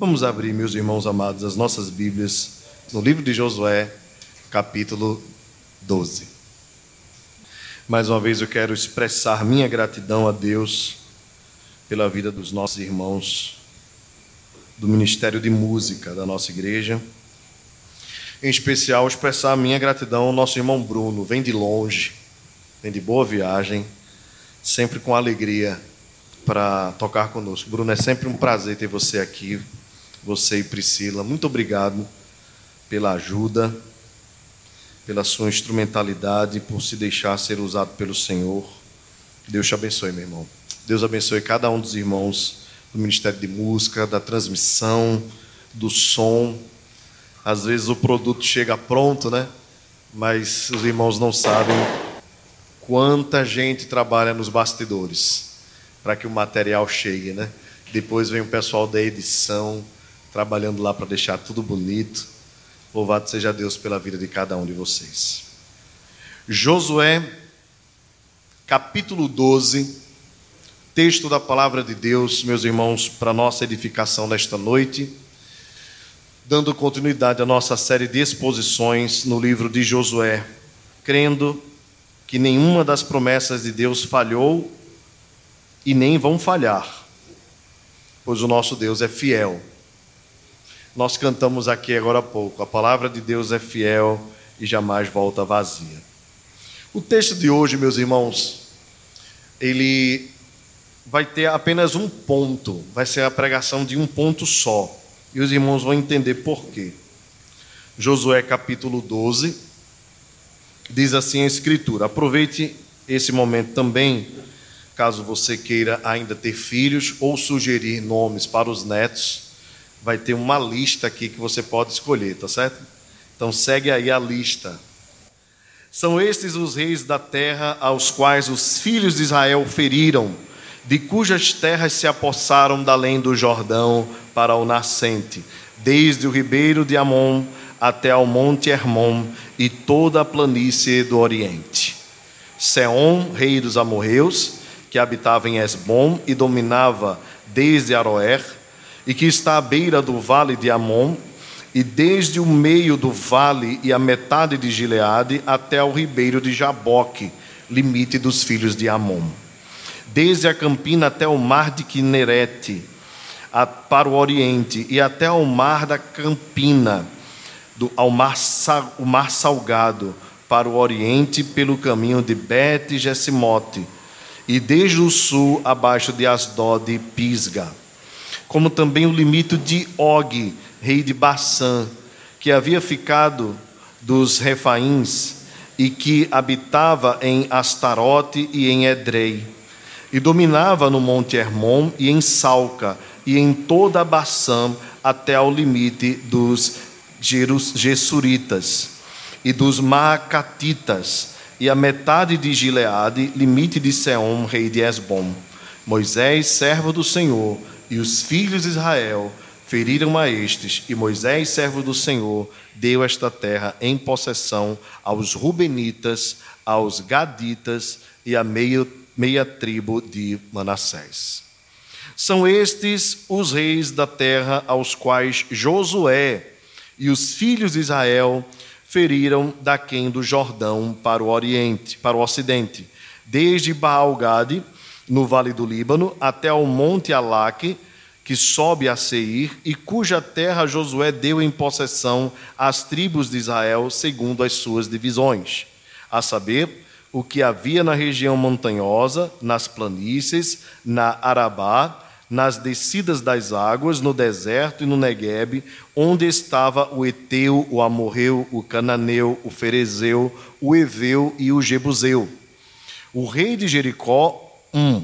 Vamos abrir, meus irmãos amados, as nossas Bíblias no livro de Josué, capítulo 12. Mais uma vez eu quero expressar minha gratidão a Deus pela vida dos nossos irmãos do Ministério de Música da nossa igreja. Em especial, expressar minha gratidão ao nosso irmão Bruno, vem de longe, vem de boa viagem, sempre com alegria para tocar conosco. Bruno, é sempre um prazer ter você aqui você e Priscila. Muito obrigado pela ajuda, pela sua instrumentalidade, por se deixar ser usado pelo Senhor. Deus te abençoe, meu irmão. Deus abençoe cada um dos irmãos do Ministério de Música, da transmissão, do som. Às vezes o produto chega pronto, né? Mas os irmãos não sabem quanta gente trabalha nos bastidores para que o material chegue, né? Depois vem o pessoal da edição, trabalhando lá para deixar tudo bonito. Louvado seja Deus pela vida de cada um de vocês. Josué, capítulo 12, texto da palavra de Deus, meus irmãos, para nossa edificação nesta noite, dando continuidade à nossa série de exposições no livro de Josué, crendo que nenhuma das promessas de Deus falhou e nem vão falhar, pois o nosso Deus é fiel nós cantamos aqui agora há pouco: a palavra de Deus é fiel e jamais volta vazia. O texto de hoje, meus irmãos, ele vai ter apenas um ponto, vai ser a pregação de um ponto só. E os irmãos vão entender por quê. Josué capítulo 12 diz assim a escritura: aproveite esse momento também, caso você queira ainda ter filhos ou sugerir nomes para os netos vai ter uma lista aqui que você pode escolher, tá certo? Então segue aí a lista. São estes os reis da terra aos quais os filhos de Israel feriram, de cujas terras se apossaram da além do Jordão para o nascente, desde o ribeiro de Amon até ao monte Hermon e toda a planície do oriente. Seom, rei dos amorreus, que habitava em Esbom e dominava desde Aroer, e que está à beira do vale de Amon, e desde o meio do vale e a metade de Gileade até o ribeiro de Jaboque, limite dos filhos de Amon. Desde a campina até o mar de Quinerete, para o oriente, e até ao mar da campina, do, ao mar, o mar salgado, para o oriente, pelo caminho de Bet e Jessimote, e desde o sul, abaixo de Asdod e Pisga como também o limite de Og, rei de Bassã, que havia ficado dos Refaíns e que habitava em Astarote e em Edrei, e dominava no monte Hermon e em Salca, e em toda a Bassã até ao limite dos Gessuritas e dos Maacatitas, e a metade de Gileade, limite de Seom, rei de Esbom. Moisés, servo do Senhor, e os filhos de Israel feriram a estes, e Moisés, servo do Senhor, deu esta terra em possessão aos Rubenitas, aos Gaditas e à meia, meia tribo de Manassés. São estes os reis da terra aos quais Josué e os filhos de Israel feriram daquém do Jordão para o oriente, para o ocidente, desde Baal-Gade, no vale do Líbano, até ao monte Alaque, que sobe a Seir, e cuja terra Josué deu em possessão às tribos de Israel, segundo as suas divisões, a saber, o que havia na região montanhosa, nas planícies, na Arabá, nas descidas das águas, no deserto e no Negueb, onde estava o Eteu, o Amorreu, o Cananeu, o Ferezeu, o Eveu e o Jebuseu. O rei de Jericó um.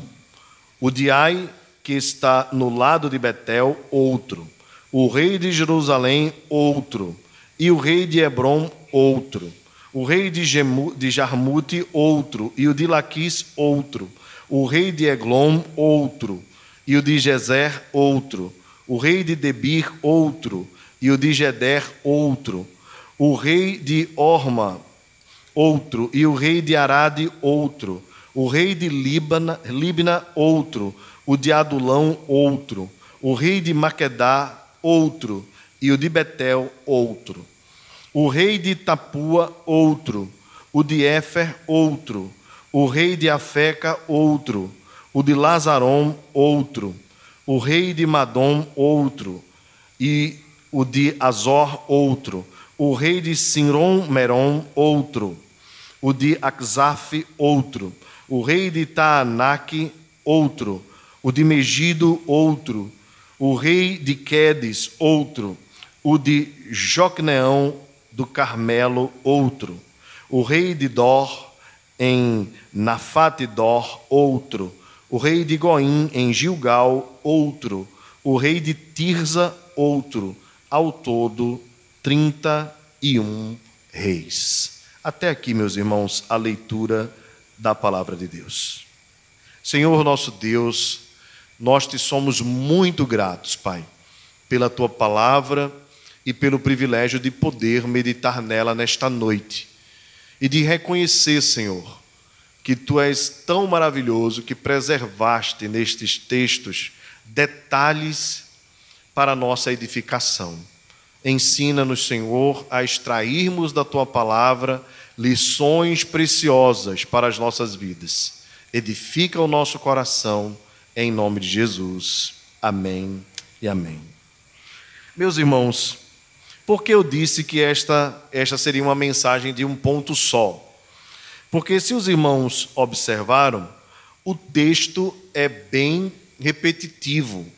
O de Ai, que está no lado de Betel, outro. O rei de Jerusalém, outro. E o rei de Hebron, outro. O rei de, Gemu, de Jarmute, outro. E o de Laquis, outro. O rei de Eglon, outro. E o de Gezer, outro. O rei de Debir, outro. E o de Geder, outro. O rei de Orma, outro. E o rei de Arade, outro o rei de Libna, outro, o de Adulão, outro, o rei de Maquedá, outro, e o de Betel, outro. O rei de Tapua, outro. O de Éfer, outro. O rei de Afeca, outro. O de Lazarom, outro. O rei de Madom, outro. E o de Azor, outro. O rei de Sinron Meron, outro. O de Akzaf, outro. O rei de Taanac, outro. O de Megido, outro. O rei de Quedes, outro o de Jocneão do Carmelo, outro, o rei de Dor em Nafate Dor, outro, o rei de Goim em Gilgal, outro, o rei de Tirza, outro, ao todo 31 reis. Até aqui, meus irmãos, a leitura da palavra de Deus. Senhor nosso Deus, nós te somos muito gratos, Pai, pela tua palavra e pelo privilégio de poder meditar nela nesta noite e de reconhecer, Senhor, que tu és tão maravilhoso que preservaste nestes textos detalhes para nossa edificação. Ensina-nos, Senhor, a extrairmos da tua palavra lições preciosas para as nossas vidas. Edifica o nosso coração, em nome de Jesus. Amém e amém. Meus irmãos, porque eu disse que esta, esta seria uma mensagem de um ponto só? Porque se os irmãos observaram, o texto é bem repetitivo.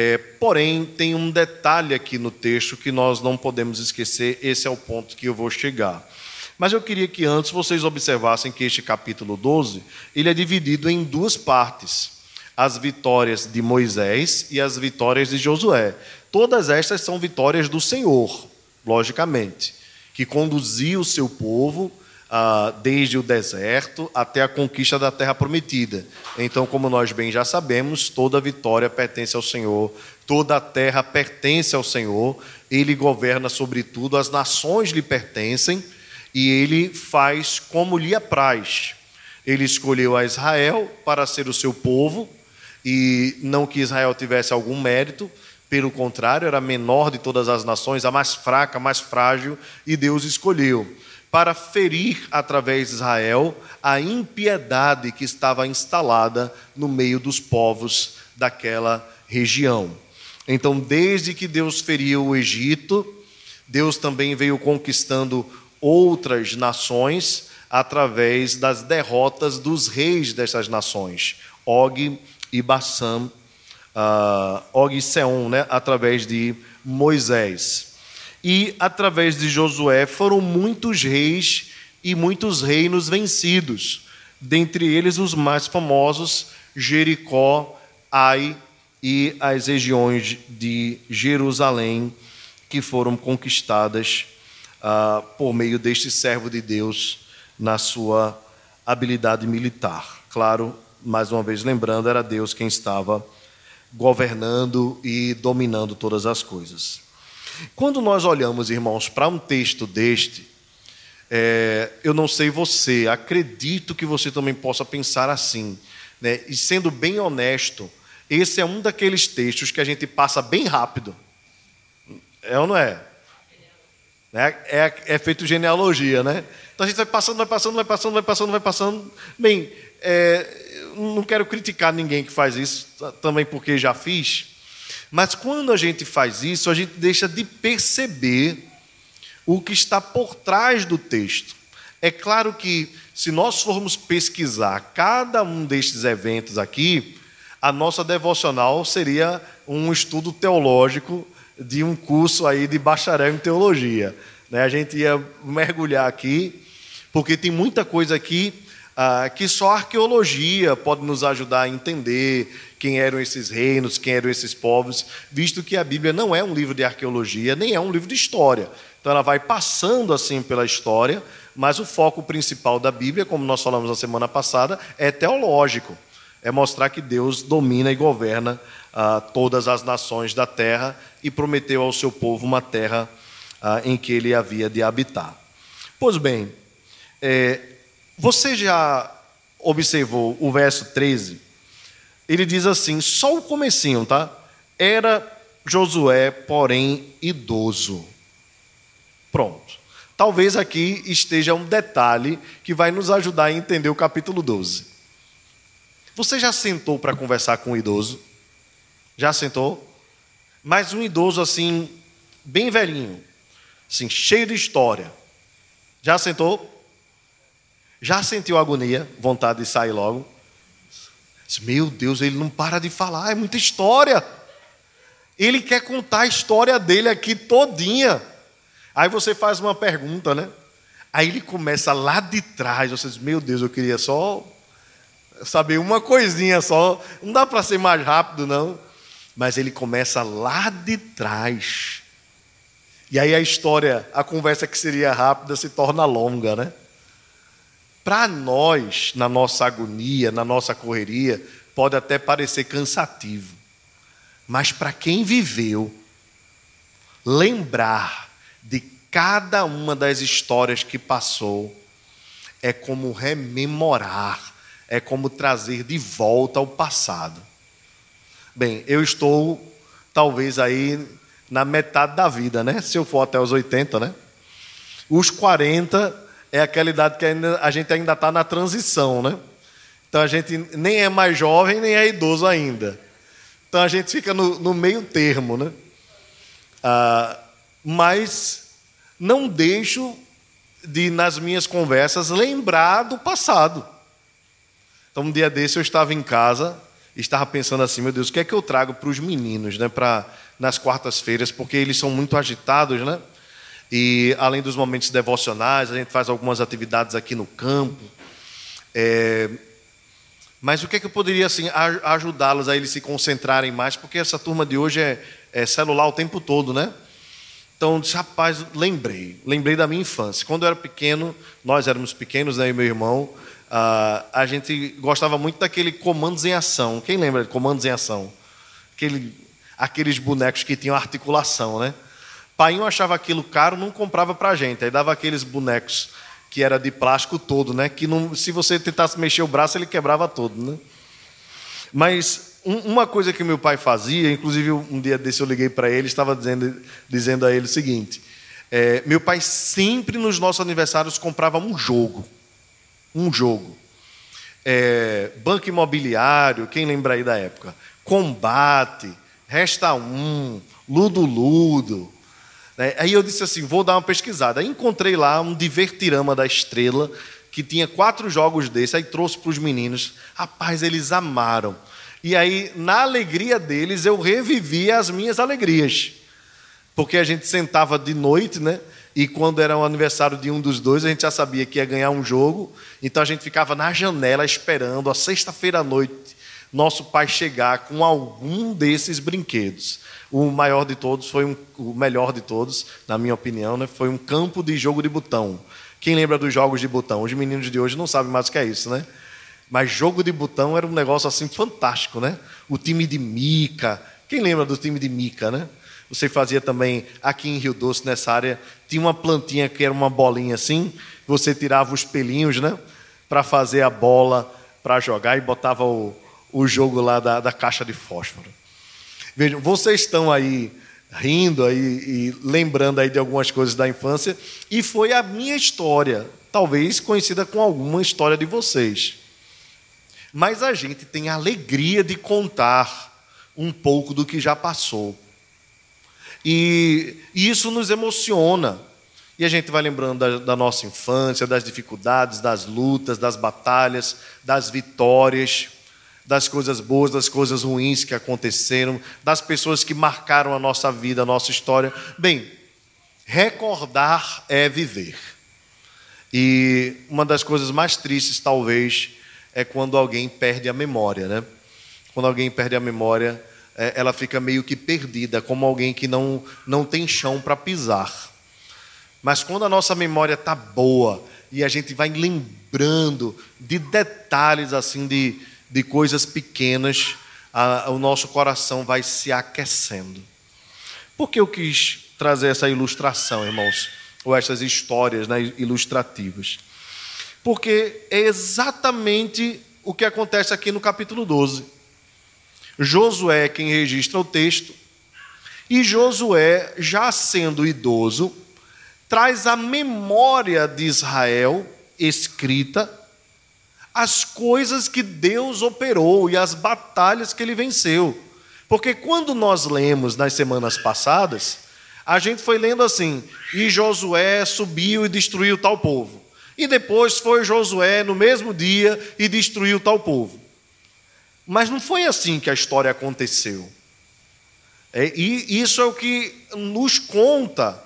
É, porém, tem um detalhe aqui no texto que nós não podemos esquecer, esse é o ponto que eu vou chegar. Mas eu queria que antes vocês observassem que este capítulo 12, ele é dividido em duas partes. As vitórias de Moisés e as vitórias de Josué. Todas estas são vitórias do Senhor, logicamente, que conduziu o seu povo desde o deserto até a conquista da terra prometida. Então, como nós bem já sabemos, toda vitória pertence ao Senhor, toda a terra pertence ao Senhor, ele governa sobre tudo, as nações lhe pertencem e ele faz como lhe apraz. Ele escolheu a Israel para ser o seu povo e não que Israel tivesse algum mérito, pelo contrário, era a menor de todas as nações, a mais fraca, a mais frágil, e Deus escolheu para ferir através de Israel a impiedade que estava instalada no meio dos povos daquela região. Então, desde que Deus feriu o Egito, Deus também veio conquistando outras nações através das derrotas dos reis dessas nações, Og e Bassam uh, Og e Seon, né, através de Moisés. E através de Josué foram muitos reis e muitos reinos vencidos, dentre eles os mais famosos, Jericó, Ai e as regiões de Jerusalém, que foram conquistadas uh, por meio deste servo de Deus na sua habilidade militar. Claro, mais uma vez lembrando, era Deus quem estava governando e dominando todas as coisas. Quando nós olhamos, irmãos, para um texto deste, é, eu não sei você, acredito que você também possa pensar assim, né? e sendo bem honesto, esse é um daqueles textos que a gente passa bem rápido. É ou não é? É, é, é feito genealogia, né? Então a gente vai passando, vai passando, vai passando, vai passando, vai passando. Bem, é, não quero criticar ninguém que faz isso, também porque já fiz, mas quando a gente faz isso, a gente deixa de perceber o que está por trás do texto. É claro que, se nós formos pesquisar cada um destes eventos aqui, a nossa devocional seria um estudo teológico de um curso aí de bacharel em teologia. Né? A gente ia mergulhar aqui, porque tem muita coisa aqui ah, que só a arqueologia pode nos ajudar a entender quem eram esses reinos, quem eram esses povos, visto que a Bíblia não é um livro de arqueologia, nem é um livro de história. Então ela vai passando assim pela história, mas o foco principal da Bíblia, como nós falamos na semana passada, é teológico. É mostrar que Deus domina e governa ah, todas as nações da terra e prometeu ao seu povo uma terra ah, em que ele havia de habitar. Pois bem, é, você já observou o verso 13? Ele diz assim, só o comecinho, tá? Era Josué, porém, idoso. Pronto. Talvez aqui esteja um detalhe que vai nos ajudar a entender o capítulo 12. Você já sentou para conversar com um idoso? Já sentou? Mas um idoso assim, bem velhinho, assim, cheio de história. Já sentou? Já sentiu agonia, vontade de sair logo? Meu Deus, ele não para de falar, é muita história. Ele quer contar a história dele aqui todinha. Aí você faz uma pergunta, né? Aí ele começa lá de trás. Você diz, meu Deus, eu queria só saber uma coisinha só. Não dá para ser mais rápido, não. Mas ele começa lá de trás. E aí a história, a conversa que seria rápida se torna longa, né? Para nós, na nossa agonia, na nossa correria, pode até parecer cansativo. Mas para quem viveu, lembrar de cada uma das histórias que passou é como rememorar, é como trazer de volta ao passado. Bem, eu estou talvez aí na metade da vida, né? Se eu for até os 80, né? Os 40 é aquela idade que ainda, a gente ainda está na transição, né? Então a gente nem é mais jovem, nem é idoso ainda. Então a gente fica no, no meio termo, né? Ah, mas não deixo de, nas minhas conversas, lembrar do passado. Então, um dia desse eu estava em casa estava pensando assim: meu Deus, o que é que eu trago para os meninos, né? Para nas quartas-feiras, porque eles são muito agitados, né? E além dos momentos devocionais, a gente faz algumas atividades aqui no campo. É, mas o que é que eu poderia assim, ajudá-los a eles se concentrarem mais? Porque essa turma de hoje é, é celular o tempo todo, né? Então, disse, rapaz, lembrei, lembrei da minha infância. Quando eu era pequeno, nós éramos pequenos, né, e meu irmão, a gente gostava muito daquele comandos em ação. Quem lembra de comandos em ação? Aquele, aqueles bonecos que tinham articulação, né? Painho achava aquilo caro, não comprava para a gente. Aí dava aqueles bonecos que era de plástico todo, né? Que não, se você tentasse mexer o braço, ele quebrava todo, né? Mas um, uma coisa que meu pai fazia, inclusive um dia desse eu liguei para ele, estava dizendo, dizendo a ele o seguinte: é, meu pai sempre nos nossos aniversários comprava um jogo, um jogo. É, banco imobiliário, quem lembra aí da época? Combate, Resta um, Ludo Ludo. Né? Aí eu disse assim: vou dar uma pesquisada. Aí encontrei lá um Divertirama da Estrela, que tinha quatro jogos desse, aí trouxe para os meninos. Rapaz, eles amaram. E aí, na alegria deles, eu revivia as minhas alegrias. Porque a gente sentava de noite, né? E quando era o aniversário de um dos dois, a gente já sabia que ia ganhar um jogo. Então a gente ficava na janela esperando a sexta-feira à noite nosso pai chegar com algum desses brinquedos. O maior de todos foi um, o melhor de todos, na minha opinião, né? foi um campo de jogo de botão. Quem lembra dos jogos de botão? Os meninos de hoje não sabem mais o que é isso, né? Mas jogo de botão era um negócio assim fantástico, né? O time de Mica. Quem lembra do time de Mica, né? Você fazia também aqui em Rio Doce, nessa área, tinha uma plantinha que era uma bolinha assim, você tirava os pelinhos, né? Para fazer a bola para jogar e botava o, o jogo lá da, da caixa de fósforo. Vejam, vocês estão aí rindo aí e lembrando aí de algumas coisas da infância e foi a minha história, talvez conhecida com alguma história de vocês. Mas a gente tem a alegria de contar um pouco do que já passou. E, isso nos emociona. E a gente vai lembrando da, da nossa infância, das dificuldades, das lutas, das batalhas, das vitórias das coisas boas, das coisas ruins que aconteceram, das pessoas que marcaram a nossa vida, a nossa história. Bem, recordar é viver. E uma das coisas mais tristes, talvez, é quando alguém perde a memória, né? Quando alguém perde a memória, é, ela fica meio que perdida, como alguém que não, não tem chão para pisar. Mas quando a nossa memória está boa e a gente vai lembrando de detalhes assim de de coisas pequenas, a, o nosso coração vai se aquecendo. Por que eu quis trazer essa ilustração, irmãos? Ou essas histórias né, ilustrativas? Porque é exatamente o que acontece aqui no capítulo 12. Josué é quem registra o texto, E Josué, já sendo idoso, traz a memória de Israel escrita as coisas que Deus operou e as batalhas que ele venceu. Porque quando nós lemos nas semanas passadas, a gente foi lendo assim: e Josué subiu e destruiu tal povo. E depois foi Josué no mesmo dia e destruiu tal povo. Mas não foi assim que a história aconteceu. É, e isso é o que nos conta,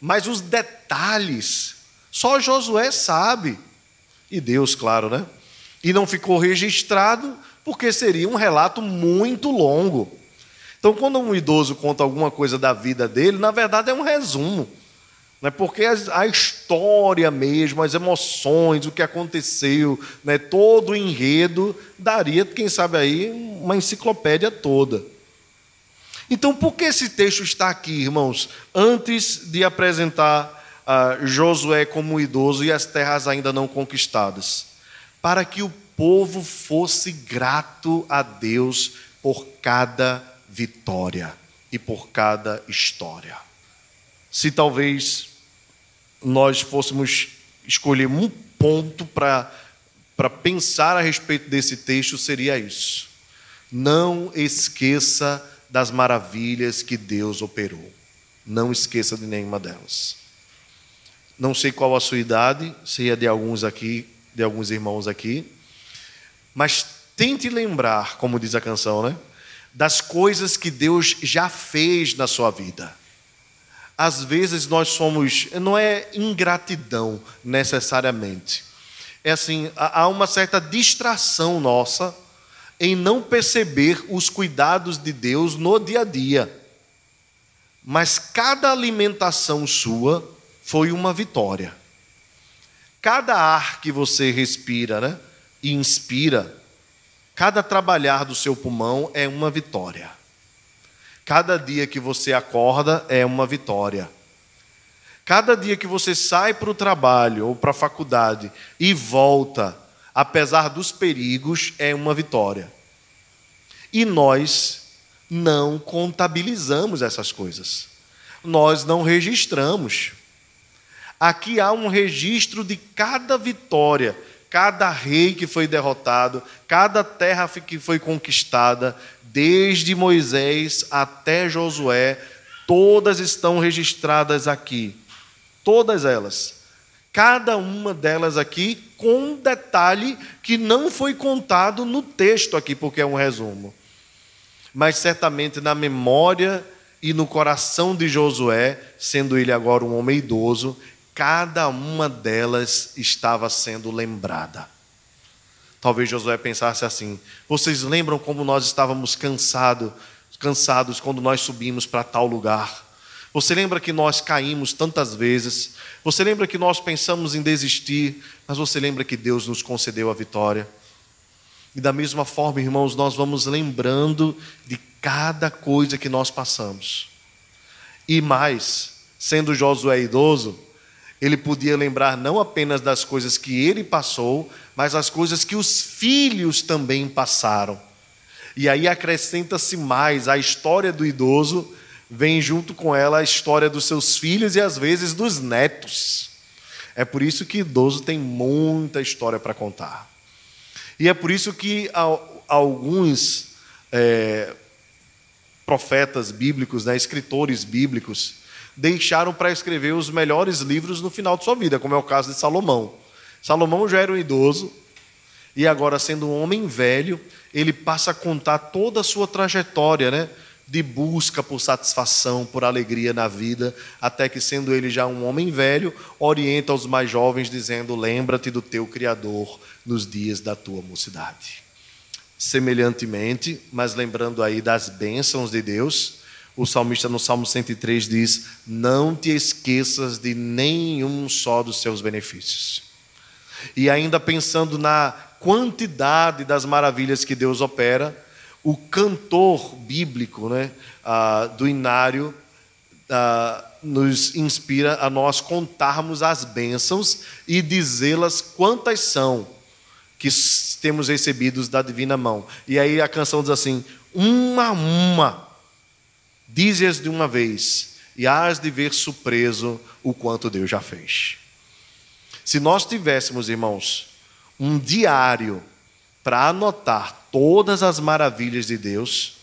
mas os detalhes, só Josué sabe. E Deus, claro, né? E não ficou registrado, porque seria um relato muito longo. Então, quando um idoso conta alguma coisa da vida dele, na verdade é um resumo. Né? Porque a história mesmo, as emoções, o que aconteceu, né? todo o enredo, daria, quem sabe aí, uma enciclopédia toda. Então, por que esse texto está aqui, irmãos? Antes de apresentar uh, Josué como idoso e as terras ainda não conquistadas. Para que o povo fosse grato a Deus por cada vitória e por cada história. Se talvez nós fôssemos escolher um ponto para pensar a respeito desse texto, seria isso. Não esqueça das maravilhas que Deus operou. Não esqueça de nenhuma delas. Não sei qual a sua idade, se é de alguns aqui, de alguns irmãos aqui, mas tente lembrar, como diz a canção, né? das coisas que Deus já fez na sua vida. Às vezes nós somos, não é ingratidão necessariamente, é assim, há uma certa distração nossa em não perceber os cuidados de Deus no dia a dia. Mas cada alimentação sua foi uma vitória. Cada ar que você respira né, e inspira Cada trabalhar do seu pulmão é uma vitória. Cada dia que você acorda é uma vitória. Cada dia que você sai para o trabalho ou para a faculdade e volta, apesar dos perigos, é uma vitória. E nós não contabilizamos essas coisas. Nós não registramos. Aqui há um registro de cada vitória cada rei que foi derrotado, cada terra que foi conquistada, desde Moisés até Josué, todas estão registradas aqui. Todas elas. Cada uma delas aqui com um detalhe que não foi contado no texto aqui, porque é um resumo. Mas certamente na memória e no coração de Josué, sendo ele agora um homem idoso, cada uma delas estava sendo lembrada. Talvez Josué pensasse assim: vocês lembram como nós estávamos cansado, cansados quando nós subimos para tal lugar? Você lembra que nós caímos tantas vezes? Você lembra que nós pensamos em desistir, mas você lembra que Deus nos concedeu a vitória? E da mesma forma, irmãos, nós vamos lembrando de cada coisa que nós passamos. E mais, sendo Josué idoso, ele podia lembrar não apenas das coisas que ele passou, mas as coisas que os filhos também passaram. E aí acrescenta-se mais a história do idoso, vem junto com ela a história dos seus filhos e às vezes dos netos. É por isso que idoso tem muita história para contar. E é por isso que alguns é, profetas bíblicos, né, escritores bíblicos, deixaram para escrever os melhores livros no final de sua vida, como é o caso de Salomão. Salomão já era um idoso e agora sendo um homem velho, ele passa a contar toda a sua trajetória, né? De busca por satisfação, por alegria na vida, até que, sendo ele já um homem velho, orienta os mais jovens, dizendo: Lembra-te do teu Criador nos dias da tua mocidade. Semelhantemente, mas lembrando aí das bênçãos de Deus, o salmista no Salmo 103 diz: Não te esqueças de nenhum só dos seus benefícios. E ainda pensando na quantidade das maravilhas que Deus opera, o cantor bíblico né, ah, do inário ah, nos inspira a nós contarmos as bênçãos e dizê-las quantas são que temos recebidos da divina mão. E aí a canção diz assim: uma a uma dize-as de uma vez, e hás de ver surpreso o quanto Deus já fez. Se nós tivéssemos, irmãos, um diário para anotar todas as maravilhas de Deus,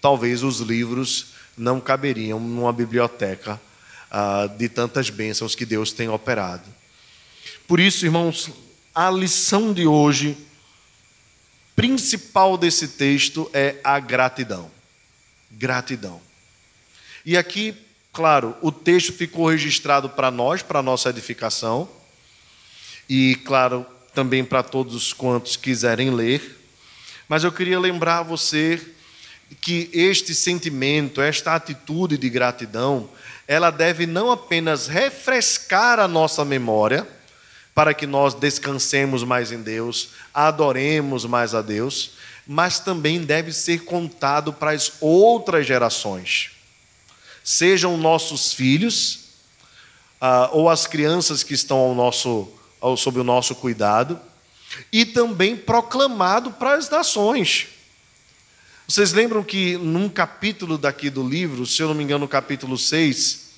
talvez os livros não caberiam numa biblioteca ah, de tantas bênçãos que Deus tem operado. Por isso, irmãos, a lição de hoje, principal desse texto, é a gratidão. Gratidão. E aqui, claro, o texto ficou registrado para nós, para nossa edificação, e, claro, também para todos quantos quiserem ler. Mas eu queria lembrar a você que este sentimento, esta atitude de gratidão, ela deve não apenas refrescar a nossa memória, para que nós descansemos mais em Deus, adoremos mais a Deus, mas também deve ser contado para as outras gerações, sejam nossos filhos, ah, ou as crianças que estão ao nosso, ao, sob o nosso cuidado, e também proclamado para as nações. Vocês lembram que num capítulo daqui do livro, se eu não me engano, no capítulo 6,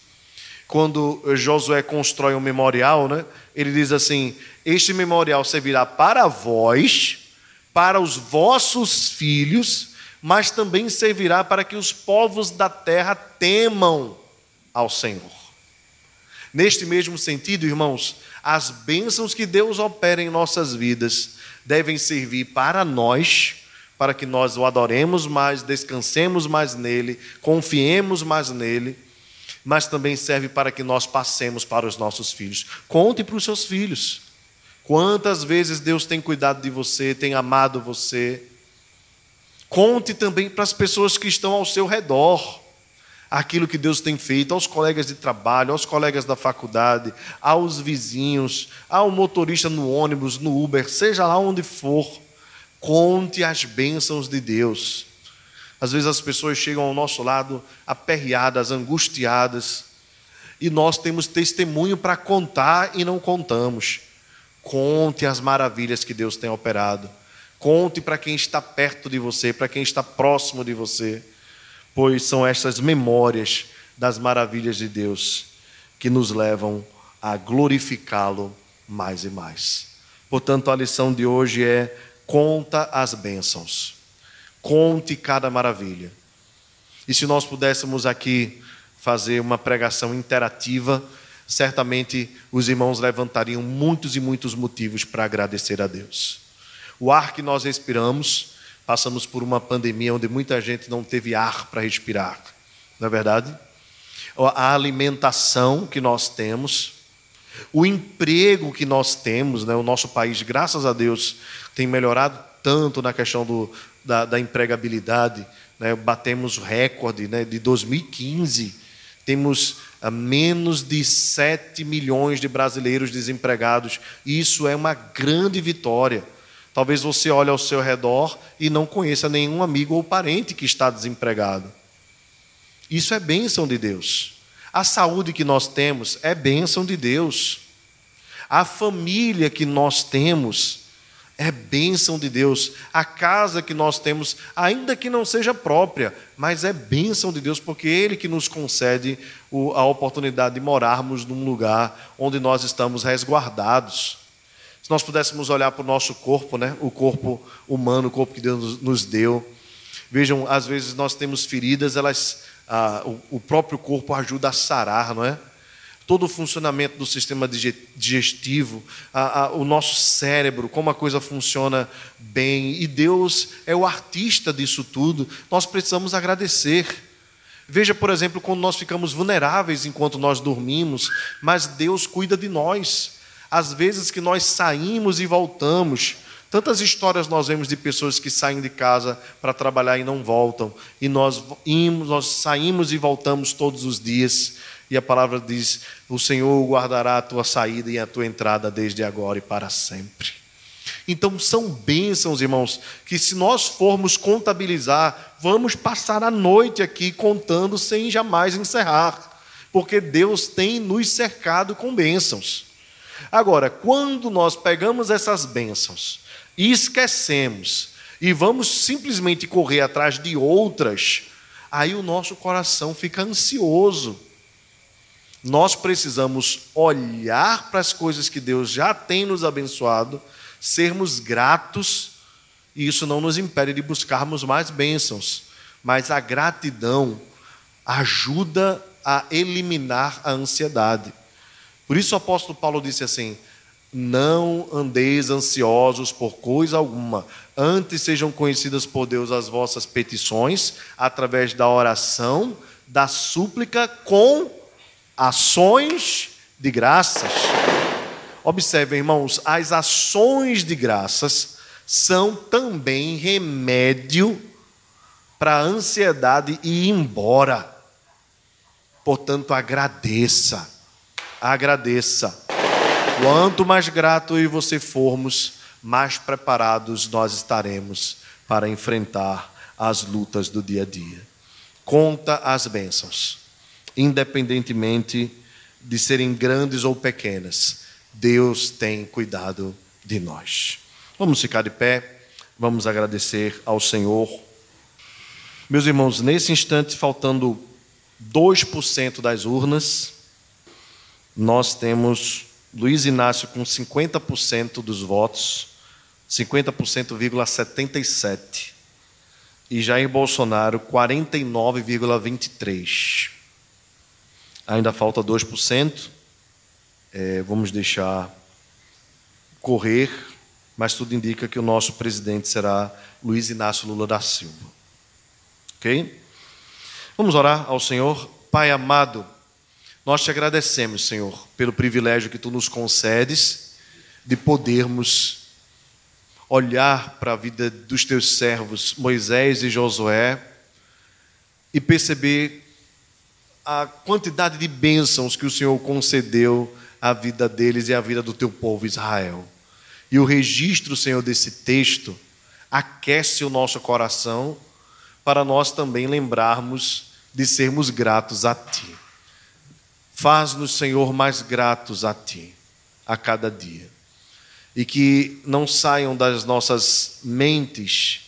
quando Josué constrói um memorial, né, ele diz assim: Este memorial servirá para vós, para os vossos filhos, mas também servirá para que os povos da terra temam ao Senhor. Neste mesmo sentido, irmãos, as bênçãos que Deus opera em nossas vidas devem servir para nós para que nós o adoremos mais, descansemos mais nele, confiemos mais nele, mas também serve para que nós passemos para os nossos filhos. Conte para os seus filhos. Quantas vezes Deus tem cuidado de você, tem amado você. Conte também para as pessoas que estão ao seu redor aquilo que Deus tem feito aos colegas de trabalho, aos colegas da faculdade, aos vizinhos, ao motorista no ônibus, no Uber, seja lá onde for. Conte as bênçãos de Deus. Às vezes as pessoas chegam ao nosso lado aperreadas, angustiadas, e nós temos testemunho para contar e não contamos. Conte as maravilhas que Deus tem operado. Conte para quem está perto de você, para quem está próximo de você, pois são estas memórias das maravilhas de Deus que nos levam a glorificá-lo mais e mais. Portanto, a lição de hoje é conta as bênçãos, conte cada maravilha. E se nós pudéssemos aqui fazer uma pregação interativa, certamente os irmãos levantariam muitos e muitos motivos para agradecer a Deus. O ar que nós respiramos, passamos por uma pandemia onde muita gente não teve ar para respirar, não é verdade? A alimentação que nós temos, o emprego que nós temos, né? o nosso país, graças a Deus, tem melhorado tanto na questão do, da, da empregabilidade. Né? Batemos recorde né? de 2015. Temos ah, menos de 7 milhões de brasileiros desempregados. Isso é uma grande vitória. Talvez você olhe ao seu redor e não conheça nenhum amigo ou parente que está desempregado. Isso é bênção de Deus. A saúde que nós temos é bênção de Deus. A família que nós temos é bênção de Deus. A casa que nós temos, ainda que não seja própria, mas é bênção de Deus, porque é Ele que nos concede a oportunidade de morarmos num lugar onde nós estamos resguardados. Se nós pudéssemos olhar para o nosso corpo, né? o corpo humano, o corpo que Deus nos deu. Vejam, às vezes nós temos feridas, elas ah, o, o próprio corpo ajuda a sarar, não é? Todo o funcionamento do sistema digestivo, a, a, o nosso cérebro, como a coisa funciona bem, e Deus é o artista disso tudo, nós precisamos agradecer. Veja, por exemplo, quando nós ficamos vulneráveis enquanto nós dormimos, mas Deus cuida de nós. Às vezes que nós saímos e voltamos, Tantas histórias nós vemos de pessoas que saem de casa para trabalhar e não voltam. E nós, imos, nós saímos e voltamos todos os dias. E a palavra diz: O Senhor guardará a tua saída e a tua entrada desde agora e para sempre. Então são bênçãos, irmãos, que se nós formos contabilizar, vamos passar a noite aqui contando sem jamais encerrar, porque Deus tem nos cercado com bênçãos. Agora, quando nós pegamos essas bênçãos e esquecemos e vamos simplesmente correr atrás de outras, aí o nosso coração fica ansioso. Nós precisamos olhar para as coisas que Deus já tem nos abençoado, sermos gratos, e isso não nos impede de buscarmos mais bênçãos, mas a gratidão ajuda a eliminar a ansiedade. Por isso o apóstolo Paulo disse assim: Não andeis ansiosos por coisa alguma, antes sejam conhecidas por Deus as vossas petições, através da oração, da súplica, com ações de graças. Observem, irmãos, as ações de graças são também remédio para a ansiedade ir embora. Portanto, agradeça, agradeça. Quanto mais grato eu e você formos, mais preparados nós estaremos para enfrentar as lutas do dia a dia. Conta as bênçãos, independentemente de serem grandes ou pequenas, Deus tem cuidado de nós. Vamos ficar de pé, vamos agradecer ao Senhor. Meus irmãos, nesse instante, faltando 2% das urnas, nós temos Luiz Inácio com 50% dos votos, 50,77%, e Jair Bolsonaro 49,23%. Ainda falta 2%, é, vamos deixar correr, mas tudo indica que o nosso presidente será Luiz Inácio Lula da Silva. Ok? Vamos orar ao Senhor. Pai amado, nós te agradecemos, Senhor, pelo privilégio que tu nos concedes de podermos olhar para a vida dos teus servos, Moisés e Josué, e perceber a quantidade de bênçãos que o Senhor concedeu à vida deles e à vida do teu povo Israel. E o registro, Senhor, desse texto aquece o nosso coração para nós também lembrarmos de sermos gratos a Ti. Faz-nos, Senhor, mais gratos a Ti a cada dia. E que não saiam das nossas mentes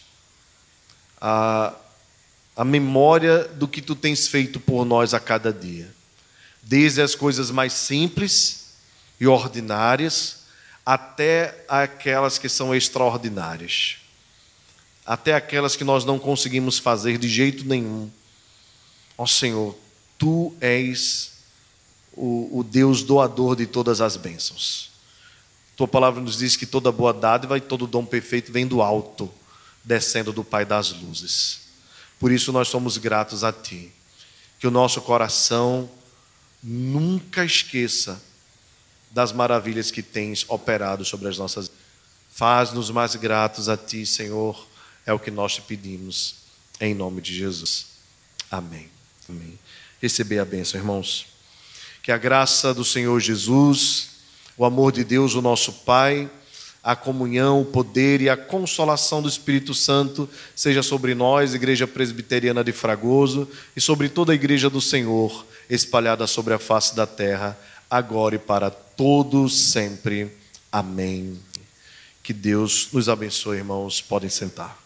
a, a memória do que Tu tens feito por nós a cada dia. Desde as coisas mais simples e ordinárias, até aquelas que são extraordinárias até aquelas que nós não conseguimos fazer de jeito nenhum. Ó Senhor, tu és o, o, Deus doador de todas as bênçãos. Tua palavra nos diz que toda boa dádiva e todo dom perfeito vem do alto, descendo do Pai das luzes. Por isso nós somos gratos a Ti. Que o nosso coração nunca esqueça das maravilhas que tens operado sobre as nossas. Faz-nos mais gratos a Ti, Senhor é o que nós te pedimos, em nome de Jesus. Amém. Amém. Receber a bênção, irmãos. Que a graça do Senhor Jesus, o amor de Deus, o nosso Pai, a comunhão, o poder e a consolação do Espírito Santo seja sobre nós, Igreja Presbiteriana de Fragoso, e sobre toda a Igreja do Senhor, espalhada sobre a face da terra, agora e para todos sempre. Amém. Que Deus nos abençoe, irmãos. Podem sentar.